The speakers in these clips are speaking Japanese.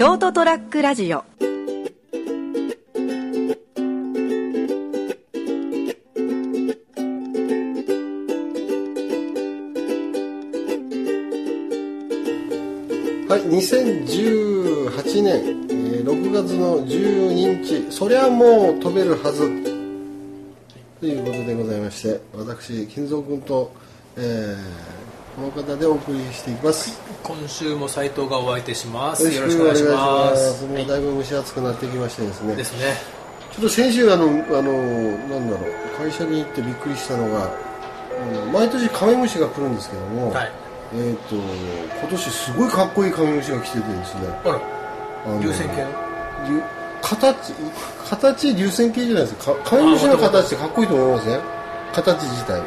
ショートトラックラジオ。はい、2018年、えー6月の12日、そりゃもう飛べるはず。ということでございまして、私、金蔵君と、えーこの方でお送りしていきます。今週も斉藤がお相手します。よよろしくお願いします。もうだいぶ蒸し暑くなってきましてですね、ですね。ちょっと先週あの、あの、なんだろう、会社に行ってびっくりしたのが、うん毎年カメムシが来るんですけども、はい。えっ、と、今年すごいかっこいいカメムシが来ててですね、あら。流線形形形流線形じゃないですか。かカメムシの形ってかっこいいと思いません？形自体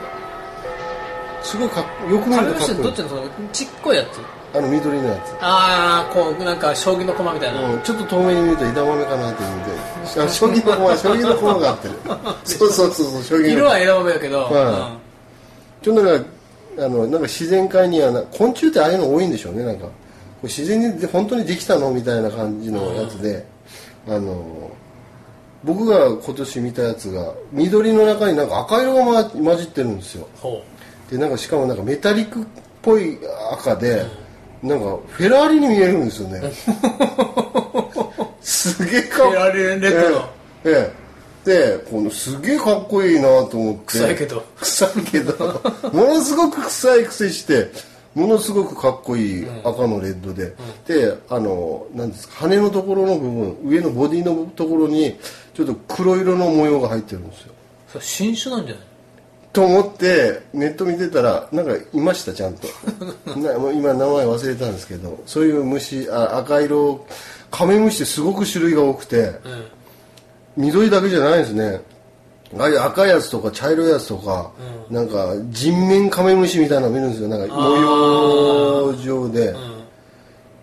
すごいかっよく見るとかっこいい。どっちのそのちっこいやつ？あの緑のやああこうなんか将棋の駒みたいな、つ、うん、ちょっと遠目に見ると枝豆かなって思ってあ将棋の駒 将棋の駒があってる。そうそうそうそう将棋の。色は枝豆だけど、はちょっとなんかあのなんか自然界にはな昆虫ってああいうの多いんでしょうねなんか。自然にで本当にできたのみたいな感じのやつで、あの僕が今年見たやつが緑の中になんか赤色が、ま、混じってるんですよ。う。ん、ほでなんかしかもなんかメタリックっぽい赤で、なんかフェラーリに見えるんですよね。すげえかっフェラーリレッドのええええ。でこのすげえかっこいいなと思って。臭いけど。臭いけど。ものすごく臭いくせしてものすごくかっこいい赤のレッドで、であのなんですか羽のところの部分上のボディのところにちょっと黒色の模様が入ってるんですよ。それ新種なんじゃないと思ってネット見てたらなんかいましたちゃんと。なもう今名前忘れたんですけどそういう虫あ赤色カメムシってすごく種類が多くて、うん。緑だけじゃないですね。ああいう赤いやつとか茶色いやつとか、なんか人面カメムシみたいなの見るんですよ。なんか模様状で、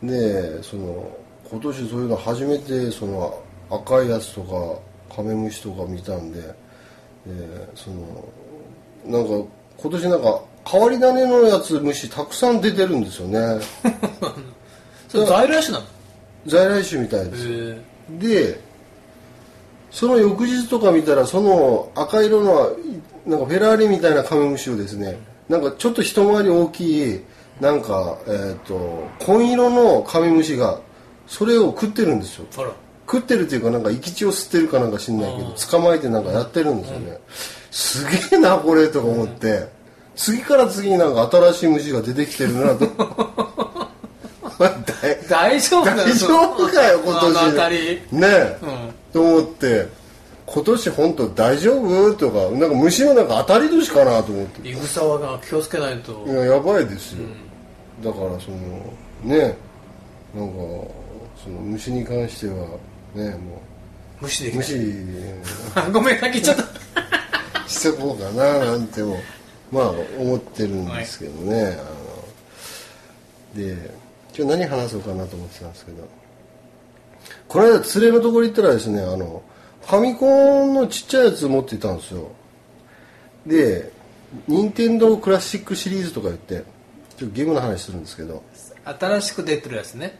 でその今年そういうの初めてその赤いやつとかカメムシとか見たんででそのなんか今年なんか変わり種のやつ虫たくさん出てるんですよね。それ在来種なの？在来種みたいです。へでその翌日とか見たらその赤色のなんかフェラーリみたいなカメムシをですねなんかちょっと一回り大きいなんかえっ、と紺色のカメムシがそれを食ってるんですよ。食ってるっていうかなんか生き血を吸ってるかなんか知んないけど捕まえてなんかやってるんですよね、すげえなこれとか思って、次から次になんか新しい虫が出てきてるなと。大 大丈夫だよ大丈夫かよ今年。ねえ、と思って。今年本当大丈夫？とかなんか虫のなんか当たり年かなと思って。いぐさわが気をつけないと。いややばいですよ、だからそのねなんかその虫に関してはねもう。無視できない。ごめん先ちゃったしてこうかななんてもまあ思ってるんですけどね、あので今日何話そうかなと思ってたんですけど。この間連れのところ行ったらですねあのファミコンのちっちゃいやつ持ってたんですよ。で任天堂クラシックシリーズとか言ってちょっとゲームの話するんですけど。新しく出てるやつね。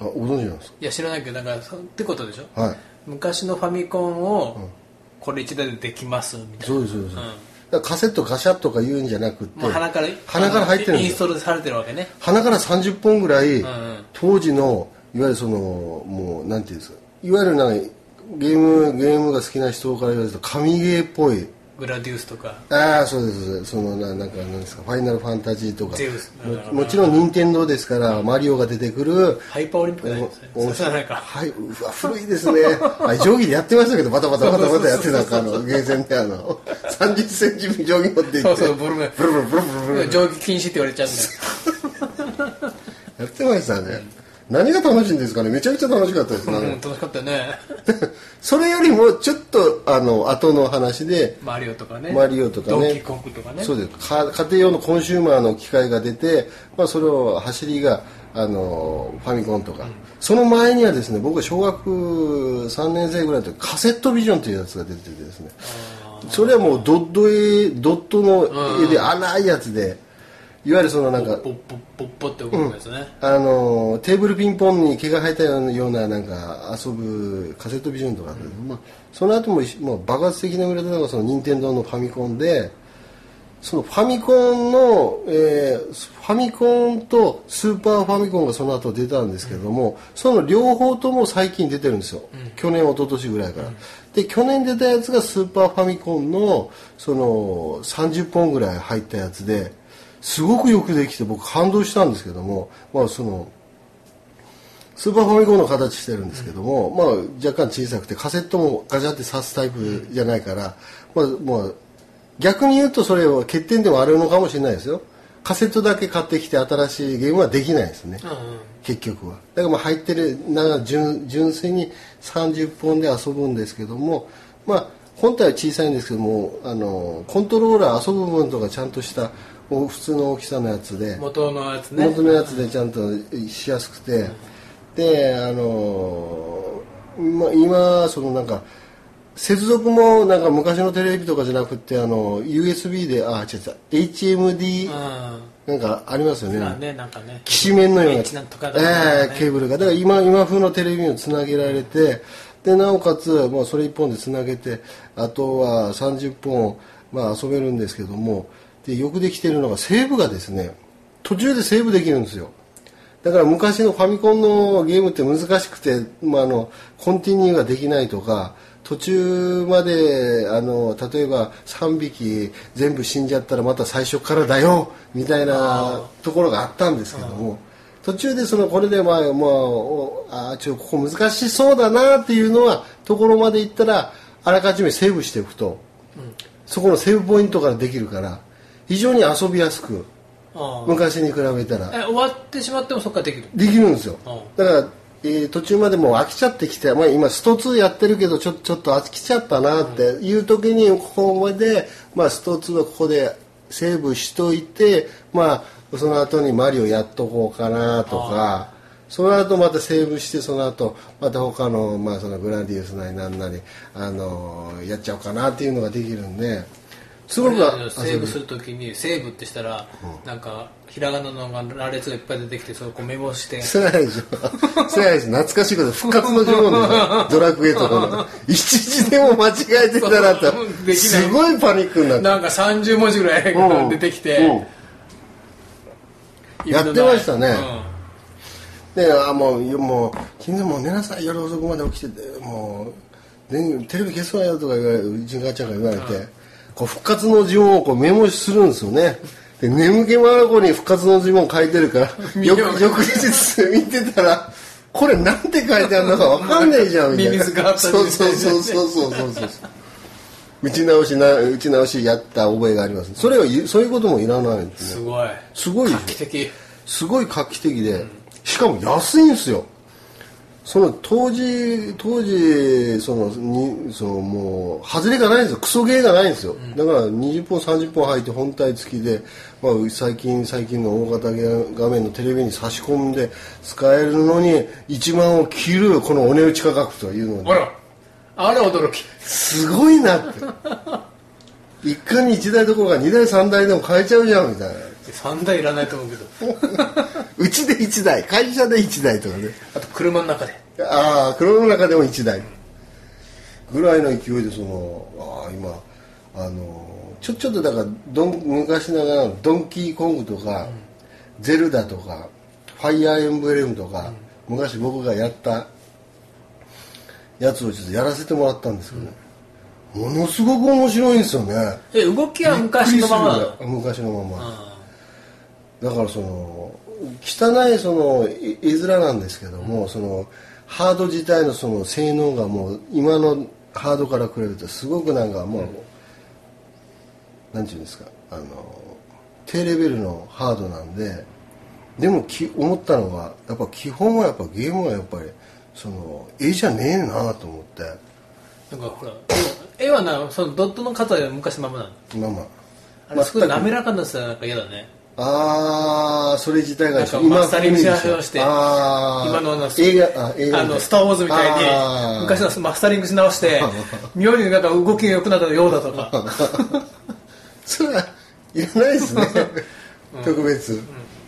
あご存知なんですいや知らないけどなんかそってことでしょ？かはい。昔のファミコンをこれ一台でできますみたいな。そうですそうです、だからカセットガシャッとか言うんじゃなくって。もう鼻から鼻から入ってるんインストールされてるわけね鼻から30本ぐらい、んうん。当時のいわゆるそのもうなんていうんですか。いわゆるなんかゲームゲームが好きな人から言われると神ゲーっぽいグラディウスとか。ああそうですそのななんかなんですかファイナルファンタジーとか。ゼウス。ももちろん任天堂ですからマリオが出てくる。ハイパーオリンピックないですねはないか。はいうわ古いですね。あ定規でやってましたけどバタバタバタバタやってたかあのゲーセンであの30センチ定規持っていってそうそうブルメブルブルブルブルブル。上下禁止って言われちゃうんだよ。やってましたね、何が楽しいんですかね？めちゃくちゃ楽しかったです。ね、うん楽しかったよね。それよりもちょっとあの後の話でマリオとかね。マリオとかね。ドンキーコングとかね。そうです。か家庭用のコンシューマーの機械が出て、まあ、それを走りがあのファミコンとか、その前にはですね僕が小学3年生ぐらいの時カセットビジョンというやつが出ててですね。それはもうドット絵ドットの絵で荒いやつでいわゆるそのなんかポッポッポッポって動くやつね、あのテーブルピンポンに毛が生えたようななんか遊ぶカセットビジョンとかあったけど、まあ、その後ももう爆発的な売れたのがその任天堂のファミコンでそのファミコンの、えーファミコンとスーパーファミコンがその後出たんですけども、その両方とも最近出てるんですよ、去年一昨年ぐらいから、で去年出たやつがスーパーファミコンのその30本ぐらい入ったやつですごくよくできて僕感動したんですけどもまあそのスーパーファミコンの形してるんですけども、まあ若干小さくてカセットもガチャって挿すタイプじゃないから、まあまあ逆に言うとそれは欠点でもあるのかもしれないですよ。カセットだけ買ってきて新しいゲームはできないですね、うんうん。結局は。だからまあ入ってるな純純粋に30本で遊ぶんですけどもまあ本体は小さいんですけどもあのコントローラー遊ぶ部分とかちゃんとしたお普通の大きさのやつで。元のやつね。元のやつでちゃんとしやすくて。であの今今そのなんか接続もなんか昔のテレビとかじゃなくてあの USB であ違う違う HMD うん。なんかありますよね、まあねなんかね。きしめんのようななええケーブルが。だから今今風のテレビにつなげられてでなおかつもうそれ1本でつなげてあとは30本、まあ、遊べるんですけどもでよくできてるのがセーブがですね途中でセーブできるんですよ。だから昔のファミコンのゲームって難しくて、まあ、あのコンティニューができないとか途中まであの例えば3匹全部死んじゃったらまた最初からだよみたいなところがあったんですけども途中でそのこれでまあまあおあーちょここ難しそうだなっていうのはところまで行ったらあらかじめセーブしておくと、そこのセーブポイントからできるから非常に遊びやすく昔に比べたら。え終わってしまってもそっからできるできるんですよ。うんだから、えー途中までもう飽きちゃってきて、まあ、今スト2やってるけどちょちょっと飽きちゃったなっていう時にここまで、まあ、スト2はここでセーブしといて、まあ、その後にマリオやっとこうかなとかその後またセーブしてその後また他の,、まあそのグラディウスなりなんなり、あのやっちゃおうかなっていうのができるんですごくセーブするときにセーブってしたら、なんかひらがなのが羅列がいっぱい出てきてそれをこうメモして。そうやでしょ。そうやでしょ。懐かしいこと、復活の呪文でしょ。ドラクエとかの。一時でも間違えてたらって。すごいパニックになって。なんか30文字ぐらいうん出てきて、うん。やってましたね。で、あ、もう、もう、昨日もう寝なさい、夜遅くまで起きてて、もう、電テレビ消すわよとか言われて、うちの母ちゃんが言われて、こう、復活の呪文をこうメモするんですよね。で、眠気まなこに復活の呪文書いてるから、翌翌日 見てたら、これなんて書いてあるのかわかんねえじゃん、みたいな。そうそうそうそうそうそうそう。打ち直しな、打ち直しやった覚えがあります。それはゆ、そういうこともいらないんですね。すごいすごいで画期的すごい画期的で、しかも安いんですよ。その当時、当時、その、に、そのもう、外れがないんですよ。クソゲーがないんですよ。だから20本、30本入って本体付きで、まあ、最近、最近の大型画面のテレビに差し込んで使えるのに、1万を切るこのお値打ち価格というのであ、らあれ驚きすごいなって。一家に一台どころか二台三台でも買えちゃうじゃん、みたいな。3台いらないと思うけど。うちで1台会社で1台とかね。あと車の中で。ああ車の中でも1台。ぐらいの勢いでそのああ今あのちょちょっとだからドン昔ながらのドンキーコングとか、ゼルダとかファイアーエンブレムとか、昔僕がやったやつをちょっとやらせてもらったんですけどね、ものすごく面白いんですよね。え動きは昔のまま昔のまま、だからその汚いその絵絵面なんですけども、そのハード自体のその性能がもう今のハードから比べてすごくなんかもう、なんていうんですかあの低レベルのハードなんででもき思ったのがやっぱ基本はやっぱゲームはやっぱりその絵じゃねえなと思って。なんかほら絵はなそのドットの数は昔のままなのまあまあ。れすごい滑らかなさなんか嫌だねああそれ自体がなんかマスタリングし直して今のあの映画あ映画あのスター・ウォーズみたいに昔のマスタリングし直して 妙になんか動きが良くなったようだとか。それはいらないですね、う特別、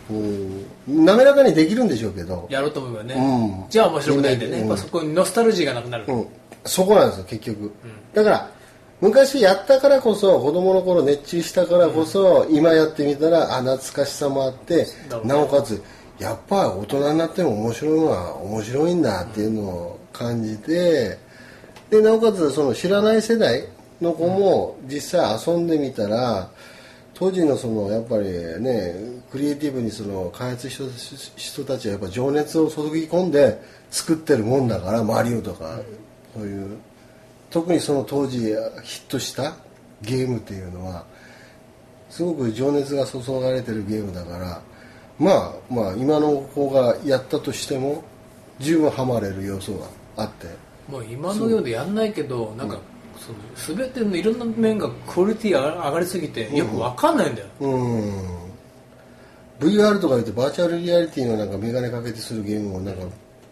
うん。滑らかにできるんでしょうけど、やろうと思えばね、うん。じゃあ面白くないんでね、そこにノスタルジーがなくなる、うん、そこなんですよ結局、だから昔やったからこそ子供の頃熱中したからこそ、今やってみたらあ懐かしさもあってなおかつやっぱ大人になっても面白いのは面白いんだっていうのを感じてでなおかつその知らない世代の子も実際遊んでみたら当時のそのやっぱりねクリエイティブにその開発した人たちはやっぱ情熱を注ぎ込んで作ってるもんだからマリオとかそういう特にその当時ヒットしたゲームっていうのはすごく情熱が注がれてるゲームだからまあまあ今の子がやったとしても十分ハマれる要素があって。もう今のようでやんないけどなんか、その全てのいろんな面がクオリティ上が上がりすぎてよくわかんないんだよ、うん。VR とか言ってバーチャルリアリティのなんか眼鏡かけてするゲームもなんか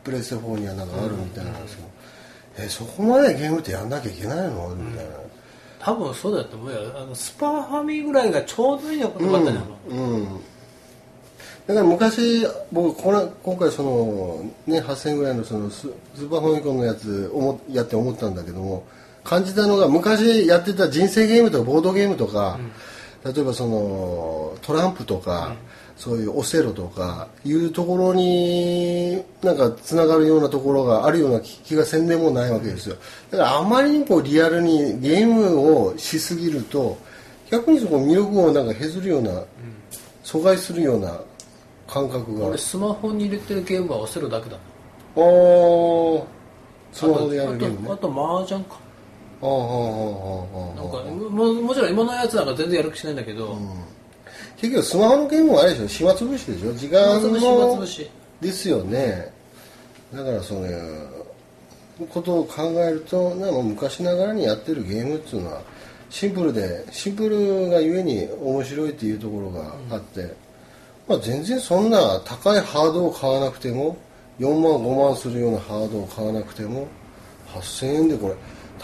プレステ4にはなんかあるみたいなんですけど、えそこまでゲームってやんなきゃいけないの？みたいな、多分そうだと思うよ。あのスパファミぐらいがちょうどいいのかったじゃん、うん、だから昔僕この今回そのね8000円ぐらいのそのススーパーファミコンのやつ思やって思ったんだけども感じたのが昔やってた人生ゲームとかボードゲームとか、例えばそのトランプとか、そういうオセロとかいうところになんかつながるようなところがあるような気がせんでもないわけですよ。だからあまりにこうリアルにゲームをしすぎると逆にそこ魅力をなんか削るような、阻害するような感覚が。俺スマホに入れてるゲームはオセロだけだな。あー。スマホでやるゲームね。あと麻雀か。ああはあはあなんはあかももちろん今のやつなんか全然やる気しないんだけど、結局スマホのゲームはあれでしょ。暇つぶしでしょ。時間のですよね。だからそのことを考えるとなんか昔ながらにやってるゲームっていうのはシンプルでシンプルがゆえに面白いっていうところがあって、まあ、全然そんな高いハードを買わなくても4万5万するようなハードを買わなくても8000円でこれ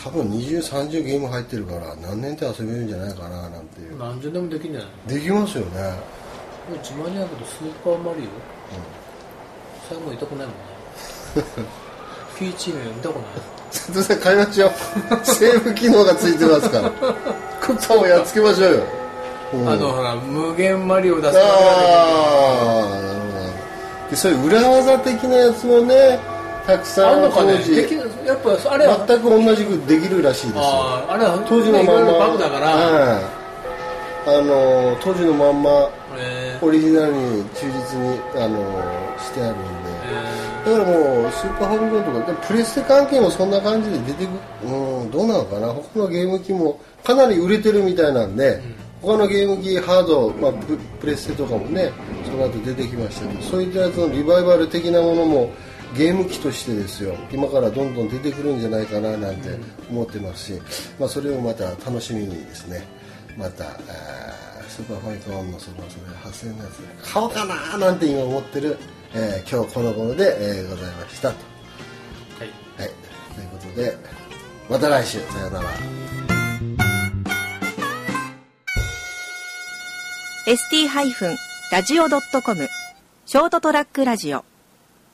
多分2030ゲーム入ってるから何年って遊べるんじゃないかななんていう。何十でもできんじゃない？できますよね。これ自慢じゃないけどスーパーマリオ、最後痛くないもんね。ピーチ麺見たことない瀬戸さん買いましょう。セーブ機能がついてますから。クッパをやっつけましょうよ、うん。あのほら無限マリオを出すああなるほど。でそういう裏技的なやつもねたくけさんどあんのかね？当時できるやっぱあれは全く同じくできるらしいですよ。あれは当時のまんま。バグだから、はいあの当時のまんまえオリジナルに忠実にあのしてあるんで、だからもうスーパーファミコンとかでもプレステ関係もそんな感じで出てくうんどうなのかな。他のゲーム機もかなり売れてるみたいなんで、他のゲーム機ハード、まあ、ププレステとかもねその後出てきましたけどそういったやつのリバイバル的なものもゲーム機としてですよ。今からどんどん出てくるんじゃないかななんて思ってますし、まあ、それをまた楽しみにですね。またスーパーファミコンのそのそれ8000円のやつ買おうかななんて今思ってる、えー今日この頃で、えーございましたと。はい。はい、ということでまた来週。さようなら。ST-radio.com ショートトラックラジオ